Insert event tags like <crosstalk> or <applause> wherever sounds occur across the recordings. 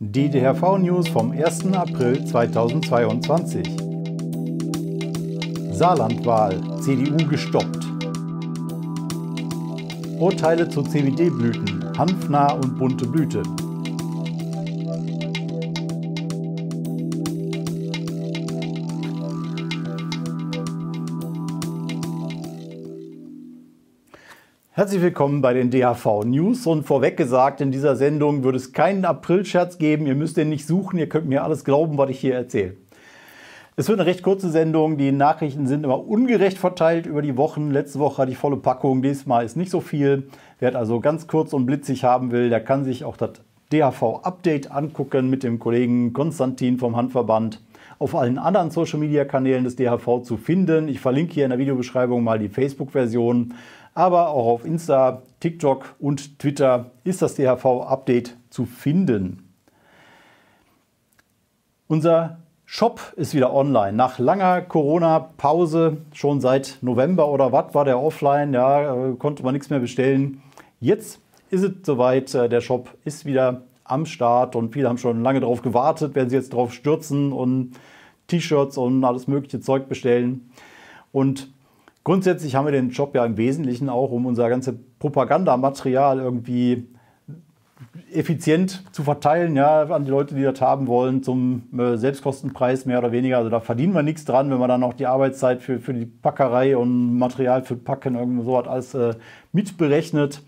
Die DHV-News vom 1. April 2022. Saarlandwahl, CDU gestoppt. Urteile zu CBD-Blüten, hanfnah und bunte Blüte. Herzlich willkommen bei den DHV News und vorweg gesagt, in dieser Sendung wird es keinen Aprilscherz geben. Ihr müsst den nicht suchen, ihr könnt mir alles glauben, was ich hier erzähle. Es wird eine recht kurze Sendung. Die Nachrichten sind immer ungerecht verteilt über die Wochen. Letzte Woche hatte ich volle Packung, diesmal ist nicht so viel. Wer also ganz kurz und blitzig haben will, der kann sich auch das DHV-Update angucken mit dem Kollegen Konstantin vom Handverband auf allen anderen Social-Media-Kanälen des DHV zu finden. Ich verlinke hier in der Videobeschreibung mal die Facebook-Version. Aber auch auf Insta, TikTok und Twitter ist das DHV-Update zu finden. Unser Shop ist wieder online. Nach langer Corona-Pause, schon seit November oder was, war der offline, ja, äh, konnte man nichts mehr bestellen. Jetzt ist es soweit, äh, der Shop ist wieder am Start und viele haben schon lange darauf gewartet, werden sie jetzt darauf stürzen und T-Shirts und alles mögliche Zeug bestellen. Und Grundsätzlich haben wir den Job ja im Wesentlichen auch, um unser ganzes Propagandamaterial irgendwie effizient zu verteilen, ja, an die Leute, die das haben wollen, zum äh, Selbstkostenpreis mehr oder weniger. Also da verdienen wir nichts dran, wenn man dann auch die Arbeitszeit für, für die Packerei und Material für Packen, irgendwo so hat alles äh, mitberechnet.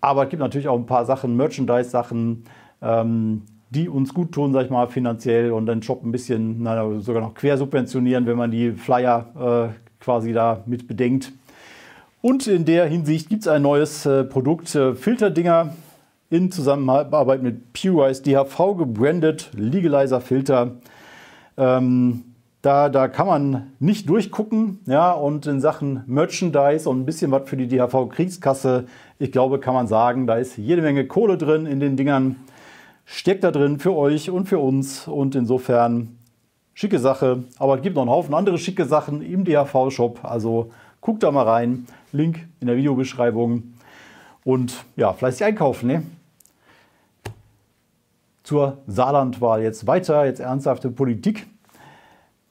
Aber es gibt natürlich auch ein paar Sachen, Merchandise-Sachen, ähm, die uns gut tun, sag ich mal, finanziell und den Shop ein bisschen na, sogar noch quersubventionieren, wenn man die Flyer äh, quasi da mit bedenkt. Und in der Hinsicht gibt es ein neues äh, Produkt, äh, Filterdinger in Zusammenarbeit mit PureWise DHV gebrandet, Legalizer Filter. Ähm, da, da kann man nicht durchgucken, ja, und in Sachen Merchandise und ein bisschen was für die DHV-Kriegskasse, ich glaube, kann man sagen, da ist jede Menge Kohle drin in den Dingern, steckt da drin für euch und für uns und insofern schicke Sache. Aber es gibt noch einen Haufen andere schicke Sachen im DHV-Shop. Also guckt da mal rein. Link in der Videobeschreibung. Und ja, fleißig einkaufen. Ne? Zur Saarlandwahl jetzt weiter, jetzt ernsthafte Politik.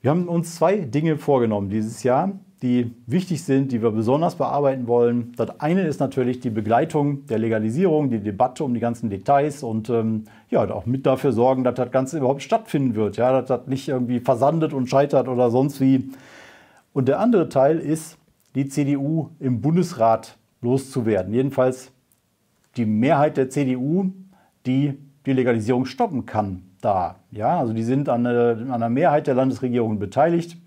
Wir haben uns zwei Dinge vorgenommen dieses Jahr die wichtig sind, die wir besonders bearbeiten wollen. Das eine ist natürlich die Begleitung der Legalisierung, die Debatte um die ganzen Details und ähm, ja, auch mit dafür sorgen, dass das Ganze überhaupt stattfinden wird, ja, dass das nicht irgendwie versandet und scheitert oder sonst wie. Und der andere Teil ist, die CDU im Bundesrat loszuwerden. Jedenfalls die Mehrheit der CDU, die die Legalisierung stoppen kann, da. Ja, also die sind an, an einer Mehrheit der Landesregierungen beteiligt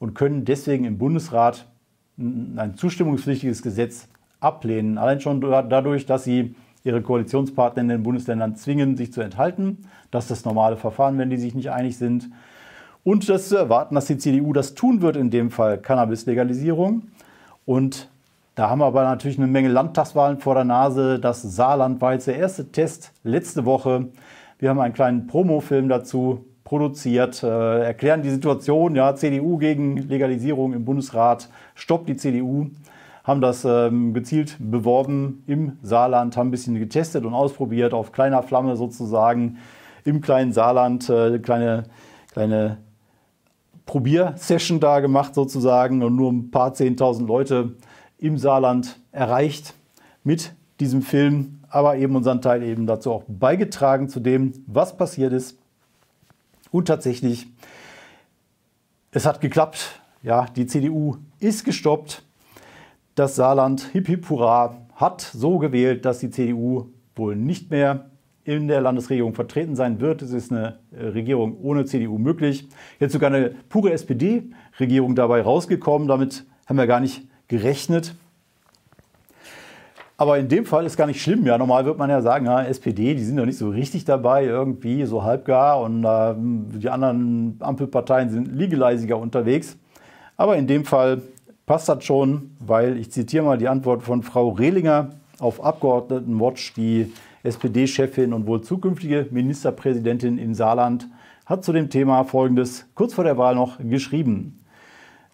und können deswegen im Bundesrat ein zustimmungspflichtiges Gesetz ablehnen. Allein schon dadurch, dass sie ihre Koalitionspartner in den Bundesländern zwingen, sich zu enthalten. Das ist das normale Verfahren, wenn die sich nicht einig sind. Und das zu erwarten, dass die CDU das tun wird, in dem Fall Cannabis-Legalisierung. Und da haben wir aber natürlich eine Menge Landtagswahlen vor der Nase. Das Saarland war jetzt der erste Test letzte Woche. Wir haben einen kleinen Promofilm dazu produziert, äh, erklären die Situation, ja, CDU gegen Legalisierung im Bundesrat, stoppt die CDU, haben das ähm, gezielt beworben im Saarland, haben ein bisschen getestet und ausprobiert, auf kleiner Flamme sozusagen im kleinen Saarland, äh, kleine, kleine Probiersession da gemacht sozusagen und nur ein paar zehntausend Leute im Saarland erreicht mit diesem Film, aber eben unseren Teil eben dazu auch beigetragen zu dem, was passiert ist und tatsächlich, es hat geklappt. Ja, die CDU ist gestoppt. Das Saarland, hip hip hurra, hat so gewählt, dass die CDU wohl nicht mehr in der Landesregierung vertreten sein wird. Es ist eine äh, Regierung ohne CDU möglich. Jetzt sogar eine pure SPD-Regierung dabei rausgekommen. Damit haben wir gar nicht gerechnet. Aber in dem Fall ist gar nicht schlimm. Ja, normal wird man ja sagen, ja, SPD, die sind doch nicht so richtig dabei, irgendwie so halbgar. Und äh, die anderen Ampelparteien sind legaliziger unterwegs. Aber in dem Fall passt das schon, weil ich zitiere mal die Antwort von Frau Rehlinger auf Abgeordnetenwatch, die SPD-Chefin und wohl zukünftige Ministerpräsidentin im Saarland, hat zu dem Thema Folgendes kurz vor der Wahl noch geschrieben.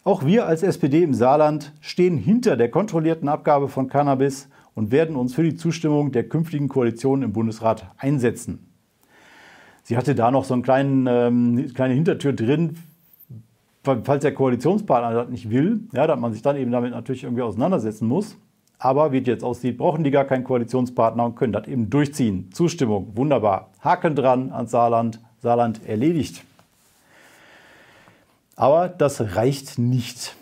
Auch wir als SPD im Saarland stehen hinter der kontrollierten Abgabe von Cannabis und werden uns für die Zustimmung der künftigen Koalition im Bundesrat einsetzen. Sie hatte da noch so eine ähm, kleine Hintertür drin, falls der Koalitionspartner das nicht will, ja, dass man sich dann eben damit natürlich irgendwie auseinandersetzen muss. Aber wie es jetzt aussieht, brauchen die gar keinen Koalitionspartner und können das eben durchziehen. Zustimmung, wunderbar. Haken dran ans Saarland, Saarland erledigt. Aber das reicht nicht.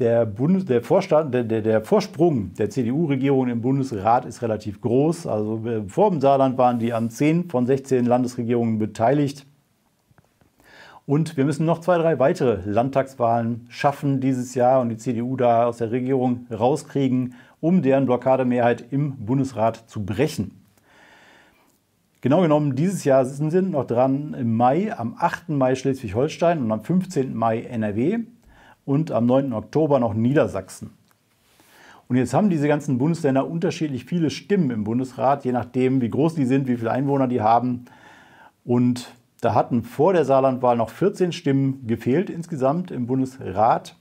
Der, Bundes, der, Vorstand, der, der, der Vorsprung der CDU-Regierung im Bundesrat ist relativ groß. Also äh, vor dem Saarland waren die an 10 von 16 Landesregierungen beteiligt. Und wir müssen noch zwei, drei weitere Landtagswahlen schaffen dieses Jahr und die CDU da aus der Regierung rauskriegen, um deren Blockademehrheit im Bundesrat zu brechen. Genau genommen, dieses Jahr sind sie noch dran im Mai, am 8. Mai Schleswig-Holstein und am 15. Mai NRW und am 9. Oktober noch Niedersachsen. Und jetzt haben diese ganzen Bundesländer unterschiedlich viele Stimmen im Bundesrat, je nachdem, wie groß die sind, wie viele Einwohner die haben. Und da hatten vor der Saarlandwahl noch 14 Stimmen gefehlt insgesamt im Bundesrat.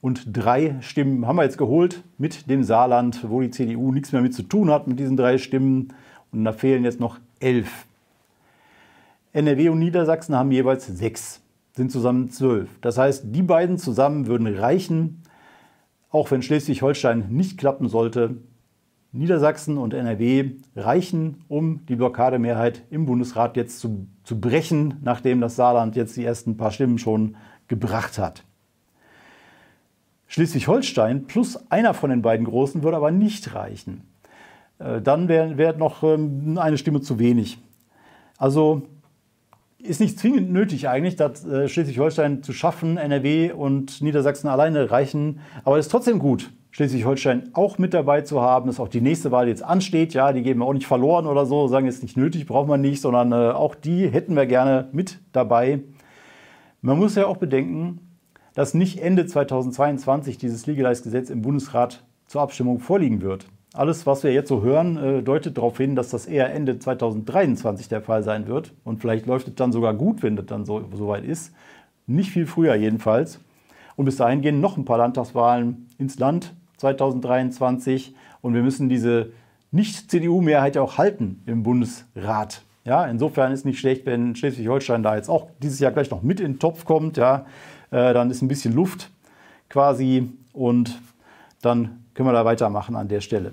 Und drei Stimmen haben wir jetzt geholt mit dem Saarland, wo die CDU nichts mehr mit zu tun hat mit diesen drei Stimmen. Und da fehlen jetzt noch elf. NRW und Niedersachsen haben jeweils sechs, sind zusammen zwölf. Das heißt, die beiden zusammen würden reichen, auch wenn Schleswig-Holstein nicht klappen sollte. Niedersachsen und NRW reichen, um die Blockademehrheit im Bundesrat jetzt zu, zu brechen, nachdem das Saarland jetzt die ersten paar Stimmen schon gebracht hat. Schleswig-Holstein plus einer von den beiden Großen würde aber nicht reichen. Äh, dann wäre wär noch ähm, eine Stimme zu wenig. Also ist nicht zwingend nötig eigentlich, das äh, Schleswig-Holstein zu schaffen. NRW und Niedersachsen alleine reichen. Aber es ist trotzdem gut, Schleswig-Holstein auch mit dabei zu haben, dass auch die nächste Wahl jetzt ansteht. Ja, die geben wir auch nicht verloren oder so, sagen jetzt nicht nötig, braucht man nicht, sondern äh, auch die hätten wir gerne mit dabei. Man muss ja auch bedenken, dass nicht Ende 2022 dieses Legalize-Gesetz im Bundesrat zur Abstimmung vorliegen wird. Alles, was wir jetzt so hören, äh, deutet darauf hin, dass das eher Ende 2023 der Fall sein wird. Und vielleicht läuft es dann sogar gut, wenn das dann so, so weit ist. Nicht viel früher jedenfalls. Und bis dahin gehen noch ein paar Landtagswahlen ins Land 2023. Und wir müssen diese Nicht-CDU-Mehrheit auch halten im Bundesrat. Ja, insofern ist nicht schlecht, wenn Schleswig-Holstein da jetzt auch dieses Jahr gleich noch mit in den Topf kommt. Ja, äh, dann ist ein bisschen Luft quasi und dann können wir da weitermachen an der Stelle.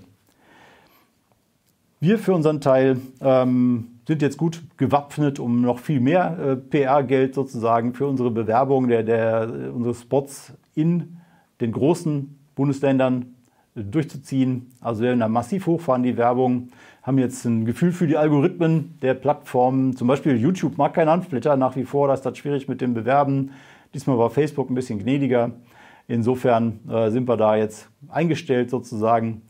Wir für unseren Teil ähm, sind jetzt gut gewappnet, um noch viel mehr äh, PR-Geld sozusagen für unsere Bewerbung der, der, unsere Spots in den großen Bundesländern äh, durchzuziehen. Also wir werden da massiv hochfahren, die Werbung, haben jetzt ein Gefühl für die Algorithmen der Plattformen. Zum Beispiel YouTube mag kein Handflitter nach wie vor, da ist das schwierig mit dem Bewerben. Diesmal war Facebook ein bisschen gnädiger. Insofern äh, sind wir da jetzt eingestellt sozusagen.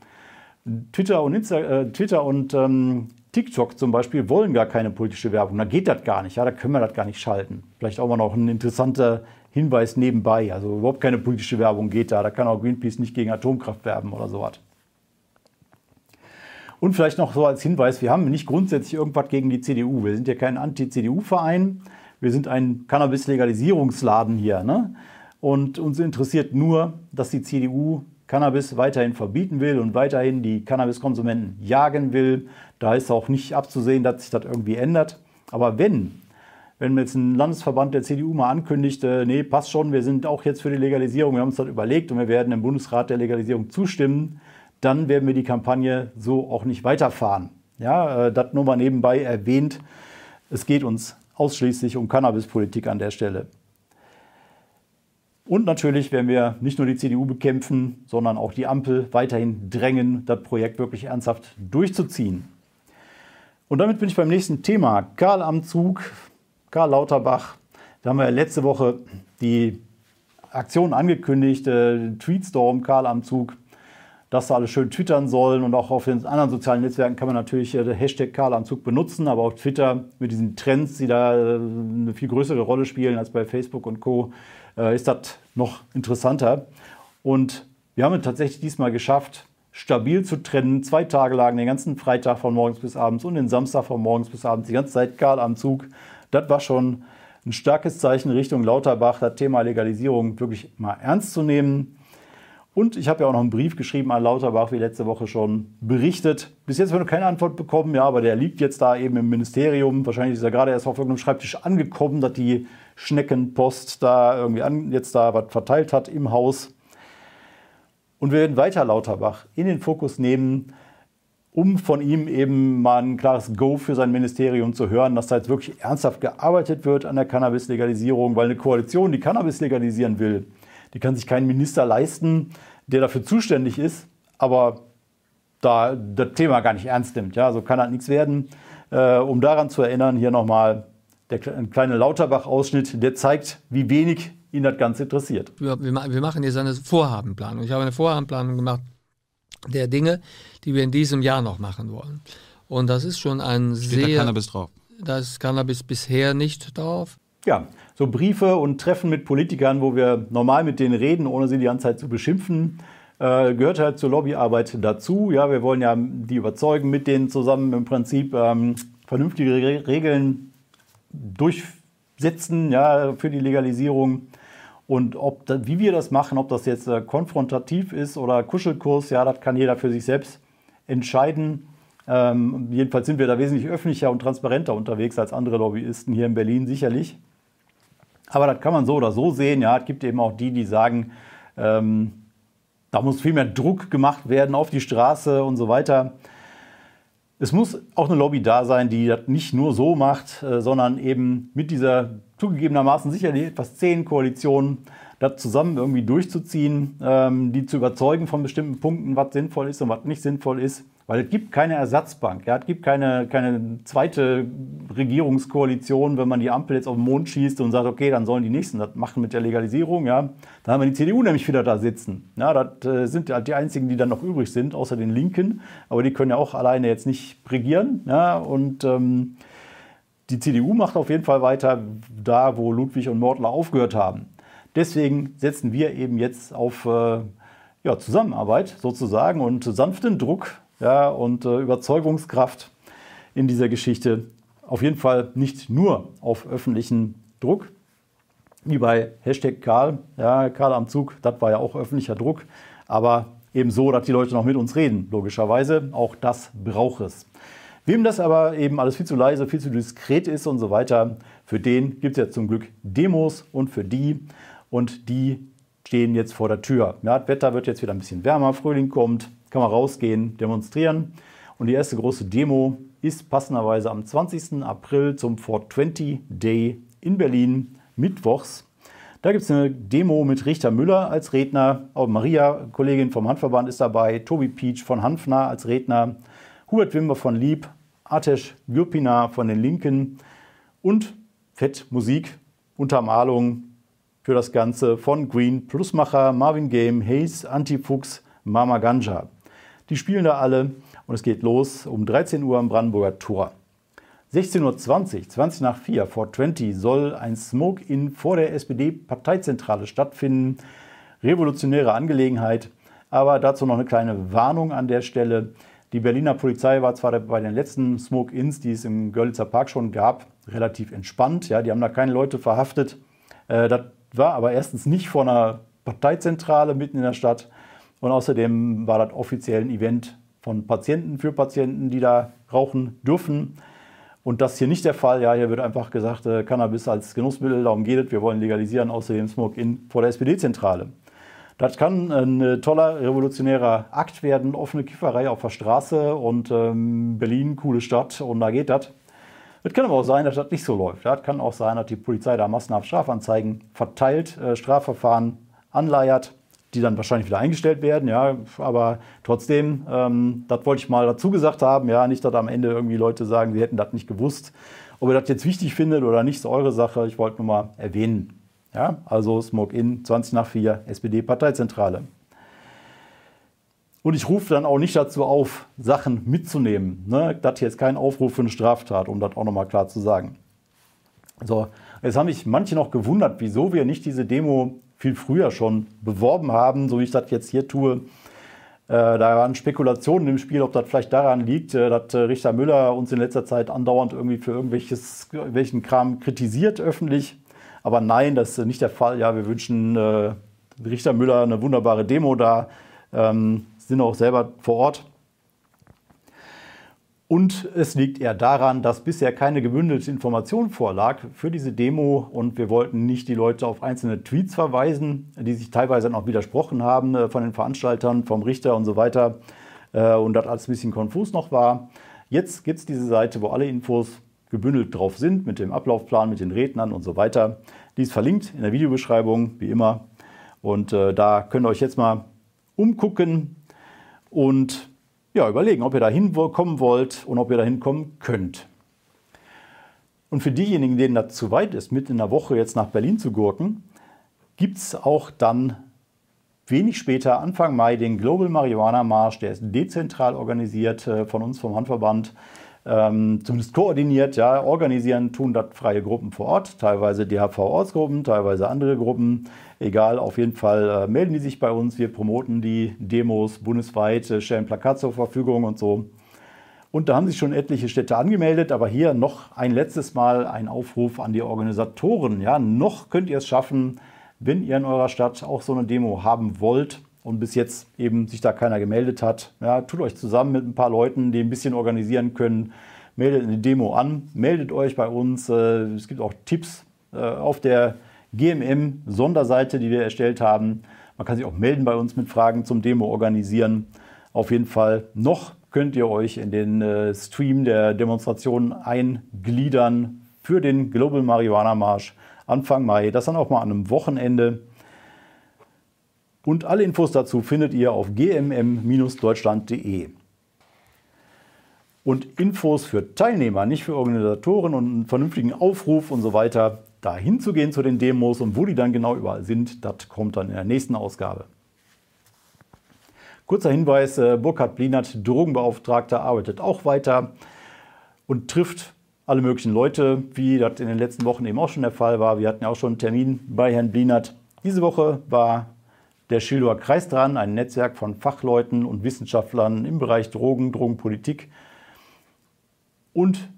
Twitter und, Insta äh, Twitter und ähm, TikTok zum Beispiel wollen gar keine politische Werbung. Da geht das gar nicht. Ja, da können wir das gar nicht schalten. Vielleicht auch mal noch ein interessanter Hinweis nebenbei. Also überhaupt keine politische Werbung geht da. Da kann auch Greenpeace nicht gegen Atomkraft werben oder sowas. Und vielleicht noch so als Hinweis, wir haben nicht grundsätzlich irgendwas gegen die CDU. Wir sind ja kein Anti-CDU-Verein. Wir sind ein Cannabis-Legalisierungsladen hier. Ne? Und uns interessiert nur, dass die CDU Cannabis weiterhin verbieten will und weiterhin die Cannabiskonsumenten jagen will. Da ist auch nicht abzusehen, dass sich das irgendwie ändert. Aber wenn, wenn jetzt ein Landesverband der CDU mal ankündigt, äh, nee, passt schon, wir sind auch jetzt für die Legalisierung, wir haben uns das überlegt und wir werden im Bundesrat der Legalisierung zustimmen, dann werden wir die Kampagne so auch nicht weiterfahren. Ja, äh, das nur mal nebenbei erwähnt. Es geht uns ausschließlich um Cannabispolitik an der Stelle. Und natürlich werden wir nicht nur die CDU bekämpfen, sondern auch die Ampel weiterhin drängen, das Projekt wirklich ernsthaft durchzuziehen. Und damit bin ich beim nächsten Thema. Karl am Zug, Karl Lauterbach. Da haben wir letzte Woche die Aktion angekündigt, äh, Tweetstorm, Karl am Zug, dass da alle schön twittern sollen. Und auch auf den anderen sozialen Netzwerken kann man natürlich äh, Hashtag Karl am Zug benutzen, aber auf Twitter mit diesen Trends, die da äh, eine viel größere Rolle spielen als bei Facebook und Co., ist das noch interessanter. Und wir haben es tatsächlich diesmal geschafft, stabil zu trennen, zwei Tage lang, den ganzen Freitag von morgens bis abends und den Samstag von morgens bis abends, die ganze Zeit Karl am Zug. Das war schon ein starkes Zeichen Richtung Lauterbach, das Thema Legalisierung wirklich mal ernst zu nehmen. Und ich habe ja auch noch einen Brief geschrieben an Lauterbach, wie letzte Woche schon berichtet. Bis jetzt haben wir noch keine Antwort bekommen, ja, aber der liegt jetzt da eben im Ministerium. Wahrscheinlich ist er gerade erst auf irgendeinem Schreibtisch angekommen, dass die Schneckenpost da irgendwie an, jetzt da was verteilt hat im Haus. Und wir werden weiter Lauterbach in den Fokus nehmen, um von ihm eben mal ein klares Go für sein Ministerium zu hören, dass da jetzt wirklich ernsthaft gearbeitet wird an der Cannabis-Legalisierung, weil eine Koalition, die Cannabis legalisieren will, die kann sich kein Minister leisten, der dafür zuständig ist, aber da das Thema gar nicht ernst nimmt. Ja, so kann halt nichts werden. Äh, um daran zu erinnern, hier nochmal der kleine Lauterbach-Ausschnitt, der zeigt, wie wenig ihn das Ganze interessiert. Wir, wir machen jetzt eine Vorhabenplanung. Ich habe eine Vorhabenplanung gemacht der Dinge, die wir in diesem Jahr noch machen wollen. Und das ist schon ein Steht sehr. Da Cannabis drauf? Da ist Cannabis bisher nicht drauf. Ja, so Briefe und Treffen mit Politikern, wo wir normal mit denen reden, ohne sie die ganze Zeit zu beschimpfen, äh, gehört halt zur Lobbyarbeit dazu. Ja, wir wollen ja die überzeugen, mit denen zusammen im Prinzip ähm, vernünftige Re Regeln durchsetzen ja, für die Legalisierung. Und ob wie wir das machen, ob das jetzt äh, konfrontativ ist oder Kuschelkurs, ja, das kann jeder für sich selbst entscheiden. Ähm, jedenfalls sind wir da wesentlich öffentlicher und transparenter unterwegs als andere Lobbyisten hier in Berlin sicherlich. Aber das kann man so oder so sehen. Ja, es gibt eben auch die, die sagen, ähm, da muss viel mehr Druck gemacht werden auf die Straße und so weiter. Es muss auch eine Lobby da sein, die das nicht nur so macht, äh, sondern eben mit dieser zugegebenermaßen sicherlich etwas zehn Koalition das zusammen irgendwie durchzuziehen, ähm, die zu überzeugen von bestimmten Punkten, was sinnvoll ist und was nicht sinnvoll ist. Weil es gibt keine Ersatzbank, ja, es gibt keine, keine zweite Regierungskoalition, wenn man die Ampel jetzt auf den Mond schießt und sagt, okay, dann sollen die Nächsten das machen mit der Legalisierung. Ja. Da haben wir die CDU nämlich wieder da sitzen. Ja, das äh, sind die einzigen, die dann noch übrig sind, außer den Linken. Aber die können ja auch alleine jetzt nicht regieren. Ja. Und ähm, die CDU macht auf jeden Fall weiter da, wo Ludwig und Mortler aufgehört haben. Deswegen setzen wir eben jetzt auf äh, ja, Zusammenarbeit sozusagen und sanften Druck ja, und äh, Überzeugungskraft in dieser Geschichte. Auf jeden Fall nicht nur auf öffentlichen Druck, wie bei Hashtag Karl, ja, Karl am Zug, das war ja auch öffentlicher Druck, aber eben so, dass die Leute noch mit uns reden, logischerweise. Auch das braucht es. Wem das aber eben alles viel zu leise, viel zu diskret ist und so weiter, für den gibt es jetzt zum Glück Demos und für die und die stehen jetzt vor der Tür. Ja, das Wetter wird jetzt wieder ein bisschen wärmer, Frühling kommt, kann man rausgehen, demonstrieren. Und die erste große Demo ist passenderweise am 20. April zum 420 Day in Berlin, mittwochs. Da gibt es eine Demo mit Richter Müller als Redner, auch Maria, Kollegin vom Handverband, ist dabei, Tobi Peach von Hanfner als Redner, Hubert Wimmer von Lieb, Atesh Gürpina von den Linken und Fett Musik, Untermalung für das Ganze von Green, Plusmacher, Marvin Game, Hayes, Antifuchs, Mama Ganja. Die spielen da alle und es geht los um 13 Uhr am Brandenburger Tor. 16.20 Uhr, 20 nach 4, 420, soll ein Smoke-In vor der SPD-Parteizentrale stattfinden. Revolutionäre Angelegenheit, aber dazu noch eine kleine Warnung an der Stelle. Die Berliner Polizei war zwar bei den letzten Smoke-Ins, die es im Görlitzer Park schon gab, relativ entspannt. Ja, die haben da keine Leute verhaftet. Äh, das war aber erstens nicht vor einer Parteizentrale mitten in der Stadt und außerdem war das offiziell ein Event von Patienten für Patienten, die da rauchen dürfen. Und das hier nicht der Fall. Ja, hier wird einfach gesagt, äh, Cannabis als Genussmittel, darum geht es, wir wollen legalisieren, außerdem Smoke-In vor der SPD-Zentrale. Das kann ein toller revolutionärer Akt werden, offene Kifferei auf der Straße und ähm, Berlin, coole Stadt und da geht das. Es kann aber auch sein, dass das nicht so läuft. Es kann auch sein, dass die Polizei da massenhaft Strafanzeigen verteilt, äh, Strafverfahren anleiert, die dann wahrscheinlich wieder eingestellt werden. Ja, aber trotzdem, ähm, das wollte ich mal dazu gesagt haben. Ja, nicht, dass am Ende irgendwie Leute sagen, sie hätten das nicht gewusst. Ob ihr das jetzt wichtig findet oder nicht, ist eure Sache. Ich wollte nur mal erwähnen. Ja, also Smoke In, 20 nach 4, SPD-Parteizentrale. Und ich rufe dann auch nicht dazu auf, Sachen mitzunehmen. Ne? Das hier ist kein Aufruf für eine Straftat, um das auch nochmal klar zu sagen. So, jetzt haben mich manche noch gewundert, wieso wir nicht diese Demo viel früher schon beworben haben, so wie ich das jetzt hier tue. Äh, da waren Spekulationen im Spiel, ob das vielleicht daran liegt, äh, dass äh, Richter Müller uns in letzter Zeit andauernd irgendwie für irgendwelches, welchen Kram kritisiert öffentlich. Aber nein, das ist nicht der Fall. Ja, wir wünschen äh, Richter Müller eine wunderbare Demo da, ähm, sind auch selber vor Ort. Und es liegt eher daran, dass bisher keine gebündelte Information vorlag für diese Demo und wir wollten nicht die Leute auf einzelne Tweets verweisen, die sich teilweise auch widersprochen haben äh, von den Veranstaltern, vom Richter und so weiter äh, und das alles ein bisschen konfus noch war. Jetzt gibt es diese Seite, wo alle Infos gebündelt drauf sind, mit dem Ablaufplan, mit den Rednern und so weiter. Die ist verlinkt in der Videobeschreibung, wie immer. Und äh, da könnt ihr euch jetzt mal umgucken und ja, überlegen, ob ihr da hinkommen wollt und ob ihr da hinkommen könnt. Und für diejenigen, denen das zu weit ist, mit in der Woche jetzt nach Berlin zu gurken, gibt es auch dann wenig später, Anfang Mai, den Global Marihuana Marsch. Der ist dezentral organisiert äh, von uns vom Handverband ähm, zumindest koordiniert, ja, organisieren, tun das freie Gruppen vor Ort, teilweise DHV-Ortsgruppen, teilweise andere Gruppen. Egal, auf jeden Fall äh, melden die sich bei uns. Wir promoten die Demos bundesweit, äh, stellen Plakat zur Verfügung und so. Und da haben sich schon etliche Städte angemeldet, aber hier noch ein letztes Mal ein Aufruf an die Organisatoren. Ja, noch könnt ihr es schaffen, wenn ihr in eurer Stadt auch so eine Demo haben wollt und bis jetzt eben sich da keiner gemeldet hat. Ja, tut euch zusammen mit ein paar Leuten, die ein bisschen organisieren können. Meldet eine Demo an, meldet euch bei uns. Äh, es gibt auch Tipps äh, auf der GMM-Sonderseite, die wir erstellt haben. Man kann sich auch melden bei uns mit Fragen zum Demo organisieren. Auf jeden Fall noch könnt ihr euch in den äh, Stream der Demonstration eingliedern für den Global Marihuana Marsch Anfang Mai. Das dann auch mal an einem Wochenende. Und alle Infos dazu findet ihr auf gmm-deutschland.de. Und Infos für Teilnehmer, nicht für Organisatoren und einen vernünftigen Aufruf und so weiter, da hinzugehen zu den Demos und wo die dann genau überall sind, das kommt dann in der nächsten Ausgabe. Kurzer Hinweis, äh, Burkhard Blinert, Drogenbeauftragter, arbeitet auch weiter und trifft alle möglichen Leute, wie das in den letzten Wochen eben auch schon der Fall war. Wir hatten ja auch schon einen Termin bei Herrn Blinert. Diese Woche war der Schildower Kreis dran, ein Netzwerk von Fachleuten und Wissenschaftlern im Bereich Drogen, Drogenpolitik. Und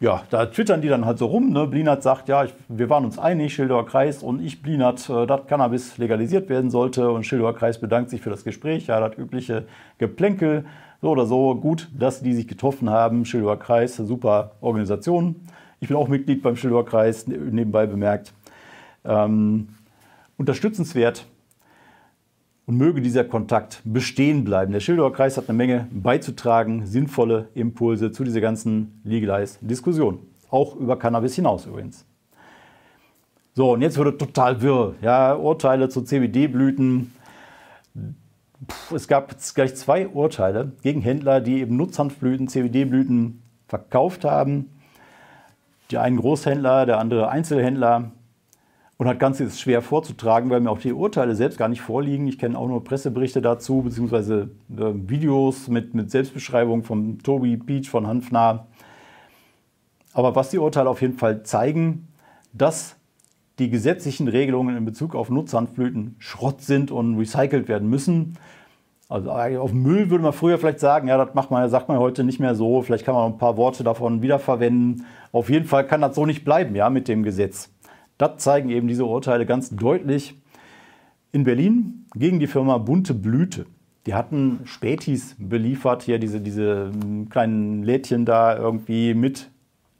ja, da twittern die dann halt so rum. Ne? Blinert sagt, ja, ich, wir waren uns einig, Schildower Kreis und ich, Blinert, äh, dass Cannabis legalisiert werden sollte. Und Schildower Kreis bedankt sich für das Gespräch. Ja, das übliche Geplänkel. So oder so, gut, dass die sich getroffen haben. Schildower Kreis, super Organisation. Ich bin auch Mitglied beim Schildower Kreis, nebenbei bemerkt. Ähm, unterstützenswert und möge dieser Kontakt bestehen bleiben. Der Schildower Kreis hat eine Menge beizutragen, sinnvolle Impulse zu dieser ganzen Legalize-Diskussion. Auch über Cannabis hinaus übrigens. So, und jetzt wird es total wirr. Ja, Urteile zu CBD-Blüten. Es gab gleich zwei Urteile gegen Händler, die eben Nutzhanfblüten, CBD-Blüten verkauft haben. Der einen Großhändler, der andere Einzelhändler. Und das Ganze ist schwer vorzutragen, weil mir auch die Urteile selbst gar nicht vorliegen. Ich kenne auch nur Presseberichte dazu, beziehungsweise äh, Videos mit, mit Selbstbeschreibung von Tobi Beach von Hanfnah. Aber was die Urteile auf jeden Fall zeigen, dass die gesetzlichen Regelungen in Bezug auf Nutzhanfblüten Schrott sind und recycelt werden müssen. Also auf Müll würde man früher vielleicht sagen, ja, das macht man, sagt man heute nicht mehr so. Vielleicht kann man ein paar Worte davon wiederverwenden. Auf jeden Fall kann das so nicht bleiben, ja, mit dem Gesetz. Das zeigen eben diese Urteile ganz deutlich. In Berlin gegen die Firma Bunte Blüte. Die hatten Spätis beliefert, hier diese, diese hm, kleinen Lädchen da irgendwie mit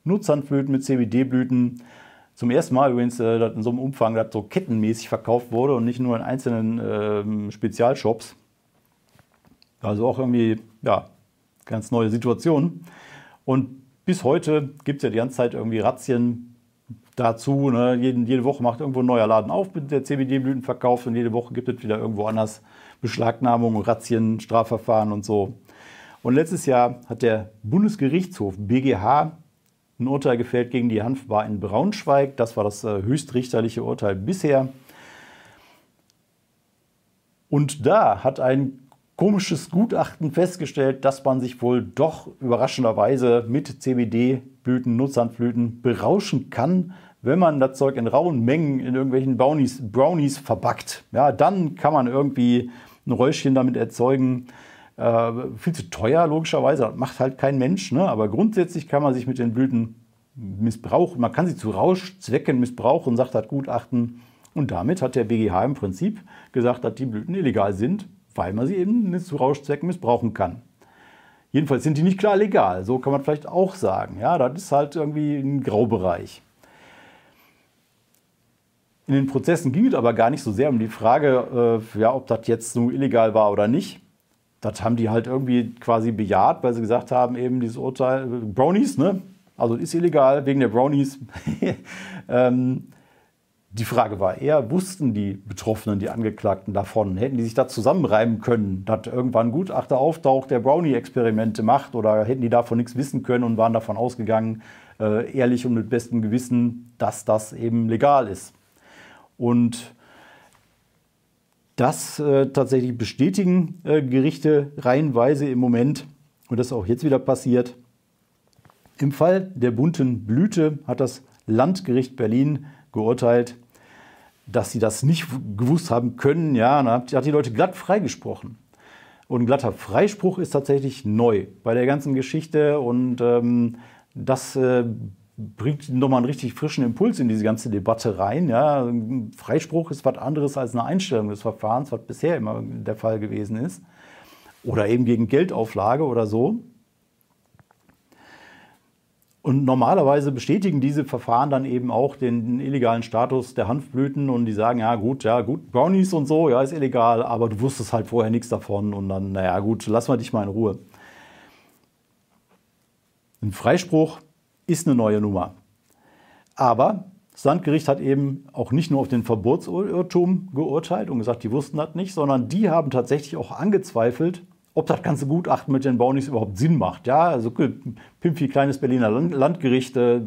Nutzhandblüten, mit CBD-Blüten. Zum ersten Mal übrigens äh, in so einem Umfang, dass so kettenmäßig verkauft wurde und nicht nur in einzelnen äh, Spezialshops. Also auch irgendwie, ja, ganz neue Situation. Und bis heute gibt es ja die ganze Zeit irgendwie Razzien dazu. Ne? Jede, jede Woche macht irgendwo ein neuer Laden auf mit der CBD-Blütenverkauf und jede Woche gibt es wieder irgendwo anders Beschlagnahmung, Razzien, Strafverfahren und so. Und letztes Jahr hat der Bundesgerichtshof BGH ein Urteil gefällt gegen die Hanfbar in Braunschweig. Das war das äh, höchstrichterliche Urteil bisher. Und da hat ein komisches Gutachten festgestellt, dass man sich wohl doch überraschenderweise mit CBD-Blüten, Nutzhandblüten berauschen kann, wenn man das Zeug in rauen Mengen in irgendwelchen Brownies, Brownies verbackt. Ja, dann kann man irgendwie ein Räuschchen damit erzeugen. Äh, viel zu teuer, logischerweise, das macht halt kein Mensch. Ne? Aber grundsätzlich kann man sich mit den Blüten missbrauchen. Man kann sie zu Rauschzwecken missbrauchen, sagt das Gutachten. Und damit hat der BGH im Prinzip gesagt, dass die Blüten illegal sind, weil man sie eben zu Rauschzwecken missbrauchen kann. Jedenfalls sind die nicht klar legal, so kann man vielleicht auch sagen. Ja, das ist halt irgendwie ein Graubereich. In den Prozessen ging es aber gar nicht so sehr um die Frage, äh, ja, ob das jetzt so illegal war oder nicht. Das haben die halt irgendwie quasi bejaht, weil sie gesagt haben, eben dieses Urteil, Brownies, ne? Also ist illegal wegen der Brownies. <laughs> ähm, die Frage war eher, wussten die Betroffenen, die Angeklagten davon? Hätten die sich da zusammenreimen können, dass irgendwann ein Gutachter auftaucht, der Brownie-Experimente macht? Oder hätten die davon nichts wissen können und waren davon ausgegangen, äh, ehrlich und mit bestem Gewissen, dass das eben legal ist? Und das äh, tatsächlich bestätigen äh, Gerichte reihenweise im Moment. Und das ist auch jetzt wieder passiert. Im Fall der bunten Blüte hat das Landgericht Berlin geurteilt, dass sie das nicht gewusst haben können. Ja, dann hat die Leute glatt freigesprochen. Und ein glatter Freispruch ist tatsächlich neu bei der ganzen Geschichte und ähm, das äh, bringt nochmal einen richtig frischen Impuls in diese ganze Debatte rein. Ja. Freispruch ist was anderes als eine Einstellung des Verfahrens, was bisher immer der Fall gewesen ist. Oder eben gegen Geldauflage oder so. Und normalerweise bestätigen diese Verfahren dann eben auch den illegalen Status der Hanfblüten und die sagen, ja gut, ja gut, Brownies und so, ja, ist illegal, aber du wusstest halt vorher nichts davon und dann, naja gut, lass mal dich mal in Ruhe. Ein Freispruch ist eine neue Nummer. Aber das Landgericht hat eben auch nicht nur auf den Verbotsirrtum geurteilt und gesagt, die wussten das nicht, sondern die haben tatsächlich auch angezweifelt, ob das ganze Gutachten mit den Brownies überhaupt Sinn macht. Ja, also Pimpfi, kleines Berliner Landgericht, äh,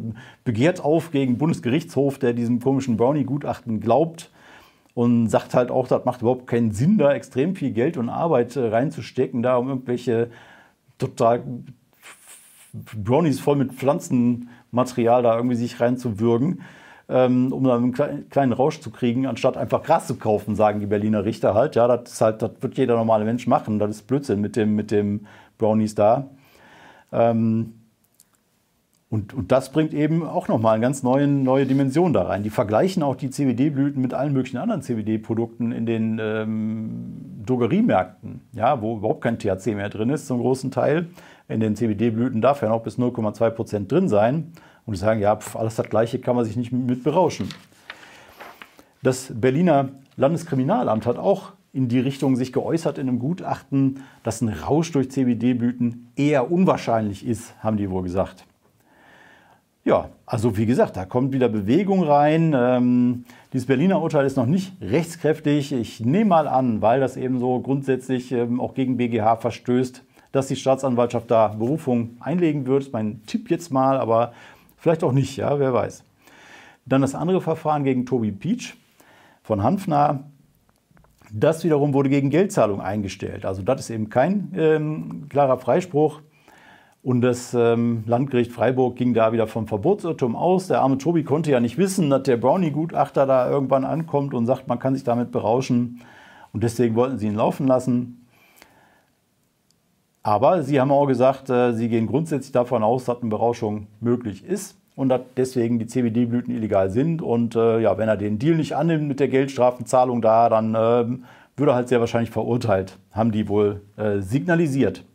begehrt auf gegen Bundesgerichtshof, der diesem komischen Brownie-Gutachten glaubt und sagt halt auch, das macht überhaupt keinen Sinn, da extrem viel Geld und Arbeit äh, reinzustecken, da um irgendwelche total Brownies voll mit Pflanzenmaterial da irgendwie sich reinzuwürgen ähm, um einen kleinen Rausch zu kriegen, anstatt einfach Gras zu kaufen, sagen die Berliner Richter halt. Ja, das ist halt, das wird jeder normale Mensch machen. Das ist Blödsinn mit dem, mit dem Brownies da. Ähm, und, und das bringt eben auch nochmal eine ganz neue, neue Dimension da rein. Die vergleichen auch die CBD-Blüten mit allen möglichen anderen CBD-Produkten in den ähm, Drogeriemärkten, ja, wo überhaupt kein THC mehr drin ist, zum großen Teil. In den CBD-Blüten darf ja noch bis 0,2 Prozent drin sein und die sagen, ja, pf, alles das Gleiche kann man sich nicht mit berauschen. Das Berliner Landeskriminalamt hat auch in die Richtung sich geäußert in einem Gutachten, dass ein Rausch durch CBD-Blüten eher unwahrscheinlich ist, haben die wohl gesagt. Ja, also wie gesagt, da kommt wieder Bewegung rein. Ähm, dieses Berliner Urteil ist noch nicht rechtskräftig. Ich nehme mal an, weil das eben so grundsätzlich ähm, auch gegen BGH verstößt, dass die Staatsanwaltschaft da Berufung einlegen wird. Mein Tipp jetzt mal, aber Vielleicht auch nicht, ja, wer weiß. Dann das andere Verfahren gegen Tobi Peach von Hanfner. Das wiederum wurde gegen Geldzahlung eingestellt. Also das ist eben kein ähm, klarer Freispruch. Und das ähm, Landgericht Freiburg ging da wieder vom Verbotsirrtum aus. Der arme Tobi konnte ja nicht wissen, dass der Brownie-Gutachter da irgendwann ankommt und sagt, man kann sich damit berauschen. Und deswegen wollten sie ihn laufen lassen. Aber Sie haben auch gesagt, äh, Sie gehen grundsätzlich davon aus, dass eine Berauschung möglich ist und dass deswegen die CBD-Blüten illegal sind. Und äh, ja, wenn er den Deal nicht annimmt mit der Geldstrafenzahlung da, dann äh, würde er halt sehr wahrscheinlich verurteilt, haben die wohl äh, signalisiert.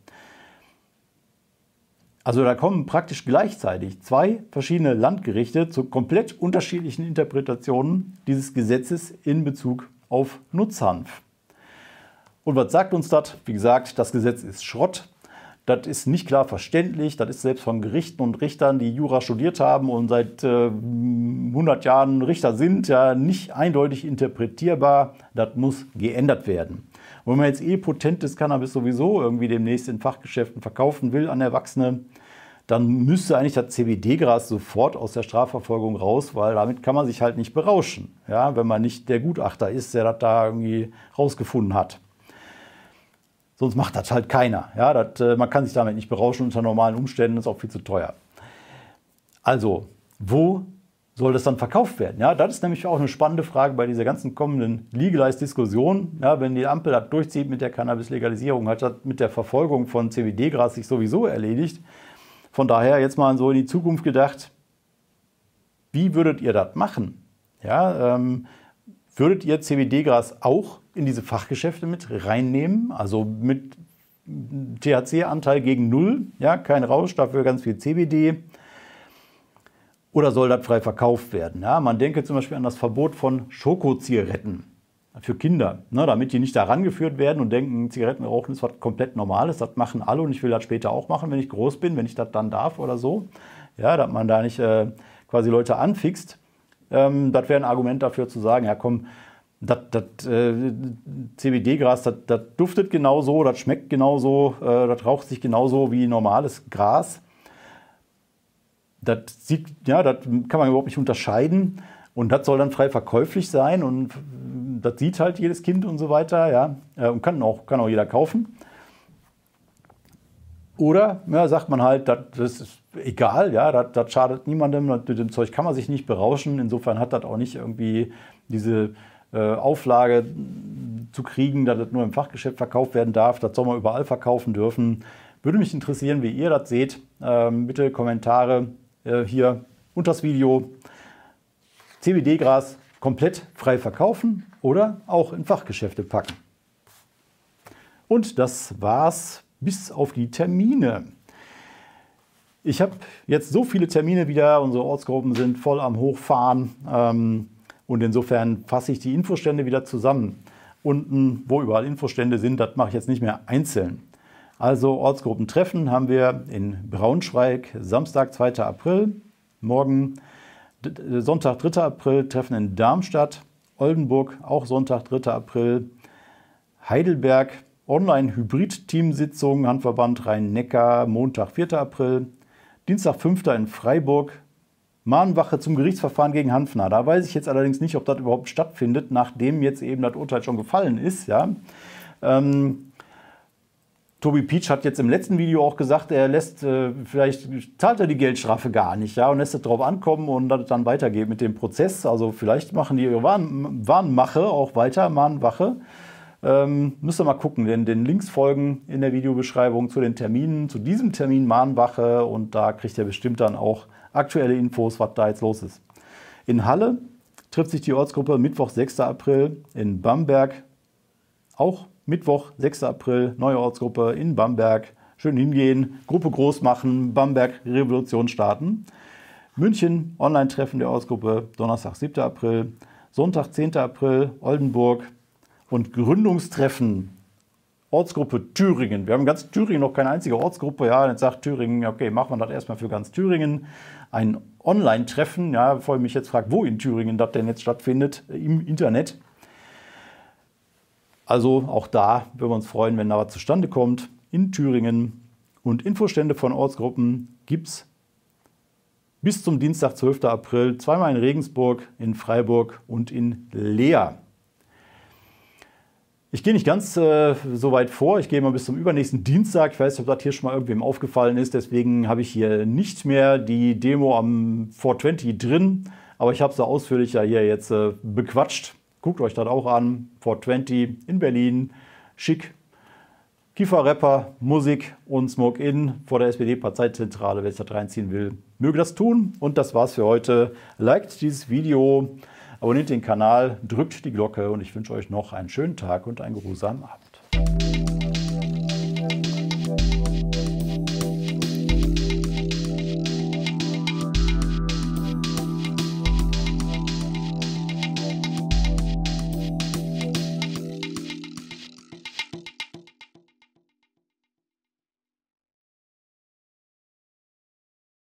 Also da kommen praktisch gleichzeitig zwei verschiedene Landgerichte zu komplett unterschiedlichen Interpretationen dieses Gesetzes in Bezug auf Nutzhanf. Und was sagt uns das? Wie gesagt, das Gesetz ist Schrott. Das ist nicht klar verständlich. Das ist selbst von Gerichten und Richtern, die Jura studiert haben und seit äh, 100 Jahren Richter sind, ja nicht eindeutig interpretierbar. Das muss geändert werden. Und wenn man jetzt eh potentes Cannabis sowieso irgendwie demnächst in Fachgeschäften verkaufen will an Erwachsene, dann müsste eigentlich das CBD-Gras sofort aus der Strafverfolgung raus, weil damit kann man sich halt nicht berauschen, ja, wenn man nicht der Gutachter ist, der das da irgendwie rausgefunden hat. Sonst macht das halt keiner. Ja, das, äh, man kann sich damit nicht berauschen unter normalen Umständen, ist auch viel zu teuer. Also, wo soll das dann verkauft werden? Ja, das ist nämlich auch eine spannende Frage bei dieser ganzen kommenden Legalize-Diskussion. Ja, wenn die Ampel das durchzieht mit der Cannabis-Legalisierung, hat das mit der Verfolgung von CBD-Gras sich sowieso erledigt. Von daher jetzt mal so in die Zukunft gedacht, wie würdet ihr das machen? Ja, ähm, Würdet ihr CBD-Gras auch in diese Fachgeschäfte mit reinnehmen? Also mit THC-Anteil gegen Null, ja, kein Rausch, dafür ganz viel CBD. Oder soll das frei verkauft werden? Ja, man denke zum Beispiel an das Verbot von Schokozigaretten für Kinder, ne, damit die nicht da rangeführt werden und denken, Zigaretten rauchen ist was komplett Normales. Das machen alle und ich will das später auch machen, wenn ich groß bin, wenn ich das dann darf oder so. Ja, dass man da nicht äh, quasi Leute anfixt. Ähm, das wäre ein Argument dafür zu sagen, ja komm, das, das äh, CBD-Gras, das, das, duftet genauso, das schmeckt genauso, äh, das raucht sich genauso wie normales Gras. Das, sieht, ja, das kann man überhaupt nicht unterscheiden. Und das soll dann frei verkäuflich sein und das sieht halt jedes Kind und so weiter, ja, äh, und kann auch, kann auch jeder kaufen. Oder ja, sagt man halt, das, das ist egal, ja, das, das, schadet niemandem, mit dem Zeug kann man sich nicht berauschen. Insofern hat das auch nicht irgendwie diese Auflage zu kriegen, dass das nur im Fachgeschäft verkauft werden darf. Das soll man überall verkaufen dürfen. Würde mich interessieren, wie ihr das seht. Ähm, bitte Kommentare äh, hier unter das Video. CBD-Gras komplett frei verkaufen oder auch in Fachgeschäfte packen. Und das war's bis auf die Termine. Ich habe jetzt so viele Termine wieder, unsere Ortsgruppen sind voll am Hochfahren ähm, und insofern fasse ich die Infostände wieder zusammen. Unten, wo überall Infostände sind, das mache ich jetzt nicht mehr einzeln. Also Ortsgruppentreffen haben wir in Braunschweig, Samstag, 2. April, morgen Sonntag, 3. April, Treffen in Darmstadt, Oldenburg, auch Sonntag, 3. April, Heidelberg, Online-Hybrid-Teamsitzung, Handverband Rhein-Neckar, Montag, 4. April, Dienstag, 5. in Freiburg, Mahnwache zum Gerichtsverfahren gegen Hanfner. Da weiß ich jetzt allerdings nicht, ob das überhaupt stattfindet, nachdem jetzt eben das Urteil schon gefallen ist. Ja. Ähm, Tobi Peach hat jetzt im letzten Video auch gesagt, er lässt, äh, vielleicht zahlt er die Geldstrafe gar nicht, ja, und lässt es darauf ankommen und dann weitergeht mit dem Prozess. Also vielleicht machen die ihre Warn Warnmache auch weiter, Mahnwache. Ähm, müsst ihr mal gucken, denn den Links folgen in der Videobeschreibung zu den Terminen, zu diesem Termin Mahnwache und da kriegt ihr bestimmt dann auch aktuelle Infos, was da jetzt los ist. In Halle trifft sich die Ortsgruppe Mittwoch, 6. April, in Bamberg auch Mittwoch, 6. April, neue Ortsgruppe in Bamberg. Schön hingehen, Gruppe groß machen, Bamberg Revolution starten. München, Online-Treffen der Ortsgruppe, Donnerstag, 7. April. Sonntag, 10. April, Oldenburg. Und Gründungstreffen, Ortsgruppe Thüringen. Wir haben ganz Thüringen noch keine einzige Ortsgruppe. Ja, jetzt sagt Thüringen, okay, machen wir das erstmal für ganz Thüringen. Ein Online-Treffen, ja, bevor ihr mich jetzt fragt, wo in Thüringen das denn jetzt stattfindet, im Internet. Also auch da würden wir uns freuen, wenn da was zustande kommt. In Thüringen und Infostände von Ortsgruppen gibt es bis zum Dienstag, 12. April, zweimal in Regensburg, in Freiburg und in Leer. Ich gehe nicht ganz äh, so weit vor. Ich gehe mal bis zum übernächsten Dienstag. Ich weiß nicht, ob das hier schon mal irgendwem aufgefallen ist. Deswegen habe ich hier nicht mehr die Demo am 420 drin. Aber ich habe sie ausführlicher hier jetzt äh, bequatscht. Guckt euch das auch an. 420 in Berlin. Schick. Kieferrapper, Musik und Smoke-In vor der SPD-Parteizentrale. Wer sich das reinziehen will, möge das tun. Und das war's für heute. Liked dieses Video, abonniert den Kanal, drückt die Glocke und ich wünsche euch noch einen schönen Tag und einen geruhsamen Abend.